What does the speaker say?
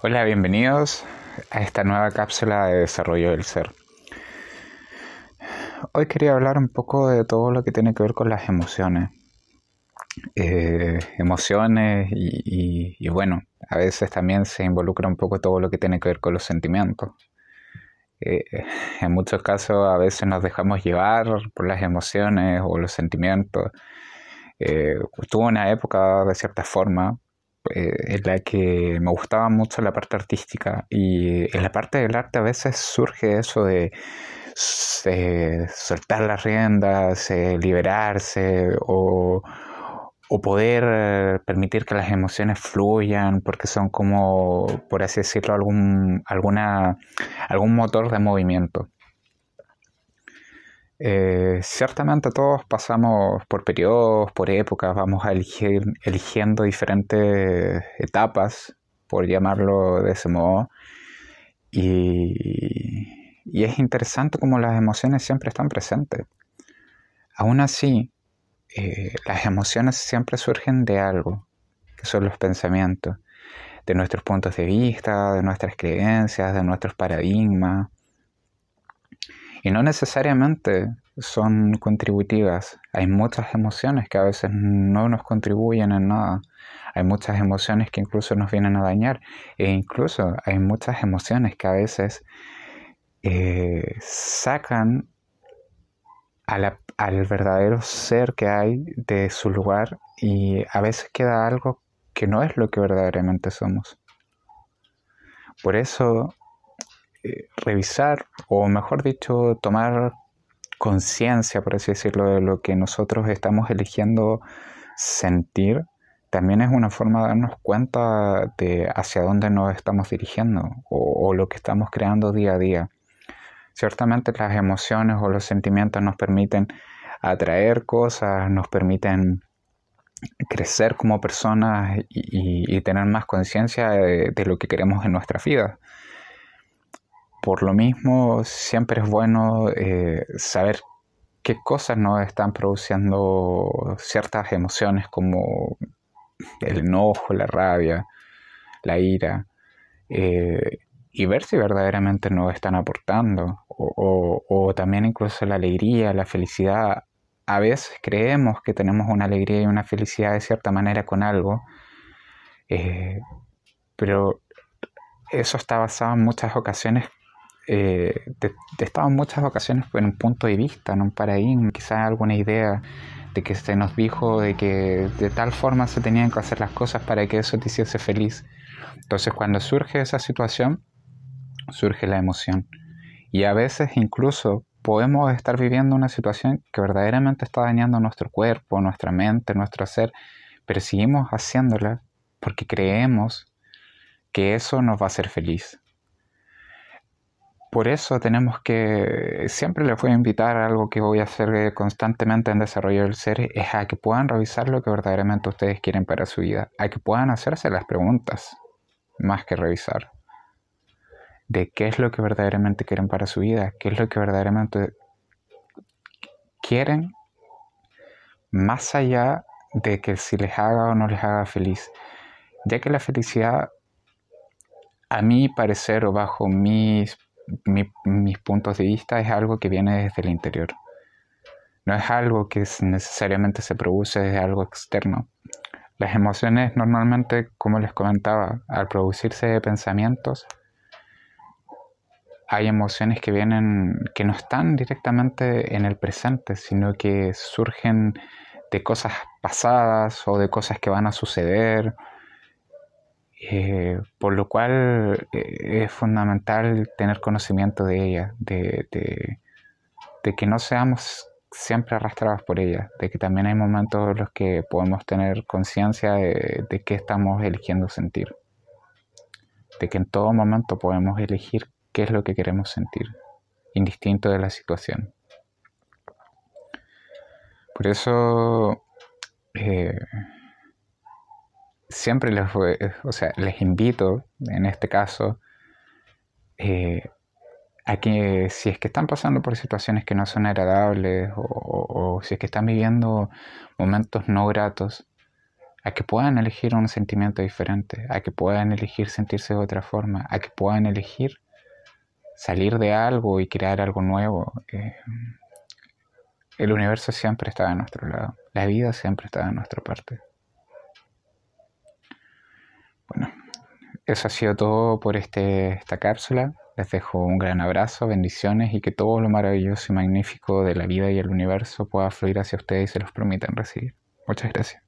Hola, bienvenidos a esta nueva cápsula de desarrollo del ser. Hoy quería hablar un poco de todo lo que tiene que ver con las emociones. Eh, emociones y, bueno, a veces también se involucra un poco todo lo que tiene que ver con los sentimientos. Eh, en muchos casos a veces nos dejamos llevar por las emociones o los sentimientos. Eh, tuve una época de cierta forma eh, en la que me gustaba mucho la parte artística y en la parte del arte a veces surge eso de, soltar las riendas, liberarse o, poder permitir que las emociones fluyan porque son como, por así decirlo, algún, alguna, algún motor de movimiento. Eh, ciertamente todos pasamos por periodos, por épocas, vamos a elegir, eligiendo diferentes etapas, por llamarlo de ese modo. Y, es interesante como las emociones siempre están presentes. Aún así, eh, las emociones siempre surgen de algo, que son los pensamientos, de nuestros puntos de vista, de nuestras creencias, de nuestros paradigmas. Y no necesariamente son contributivas. Hay muchas emociones que a veces no nos contribuyen en nada. Hay muchas emociones que incluso nos vienen a dañar. E incluso hay muchas emociones que a veces eh, sacan al verdadero ser que hay de su lugar y a veces queda algo que no es lo que verdaderamente somos. Por eso eh, revisar, o mejor dicho, tomar conciencia, por así decirlo, de lo que nosotros estamos eligiendo sentir, también es una forma de darnos cuenta de hacia dónde nos estamos dirigiendo o, lo que estamos creando día a día. Ciertamente las emociones o los sentimientos nos permiten atraer cosas, nos permiten crecer como personas y, tener más conciencia de, de, lo que queremos en nuestra vida. Por lo mismo, siempre es bueno eh, saber qué cosas nos están produciendo ciertas emociones como el enojo, la rabia, la ira, eh, y ver si verdaderamente nos están aportando, o, también incluso la alegría, la felicidad. A veces creemos que tenemos una alegría y una felicidad de cierta manera con algo, eh, pero eso está basado en muchas ocasiones eh, de, estado en muchas ocasiones en un punto de vista, en un paradigma, quizás alguna idea de que se nos dijo de que de tal forma se tenían que hacer las cosas para que eso te hiciese feliz. Entonces cuando surge esa situación, surge la emoción. Y a veces incluso podemos estar viviendo una situación que verdaderamente está dañando nuestro cuerpo, nuestra mente, nuestro ser, pero seguimos haciéndola porque creemos que eso nos va a hacer feliz. Por eso tenemos que, siempre les voy a invitar a algo que voy a hacer constantemente en desarrollo del ser, es a que puedan revisar lo que verdaderamente ustedes quieren para su vida, a que puedan hacerse las preguntas, más que revisar, de qué es lo que verdaderamente quieren para su vida, qué es lo que verdaderamente quieren, más allá de que si les haga o no les haga feliz, ya que la felicidad, a mi parecer o bajo mis mis puntos de vista es algo que viene desde el interior. No es algo que necesariamente se produce desde algo externo. Las emociones normalmente, como les comentaba, al producirse de pensamientos, hay emociones que vienen, que no están directamente en el presente, sino que surgen de cosas pasadas o de cosas que van a suceder eh, por lo cual eh, es fundamental tener conocimiento de ella, de, que no seamos siempre arrastrados por ella, de que también hay momentos en los que podemos tener conciencia de, qué estamos eligiendo sentir, de que en todo momento podemos elegir qué es lo que queremos sentir, indistinto de la situación. Por eso eh, siempre les, o sea, les invito, en este caso, eh, a que si es que están pasando por situaciones que no son agradables o, si es que están viviendo momentos no gratos, a que puedan elegir un sentimiento diferente, a que puedan elegir sentirse de otra forma, a que puedan elegir salir de algo y crear algo nuevo. Eh, el universo siempre está a nuestro lado, la vida siempre está a nuestra parte. Bueno, eso ha sido todo por este, esta cápsula. Les dejo un gran abrazo, bendiciones y que todo lo maravilloso y magnífico de la vida y el universo pueda fluir hacia ustedes y se los permitan recibir. Muchas gracias.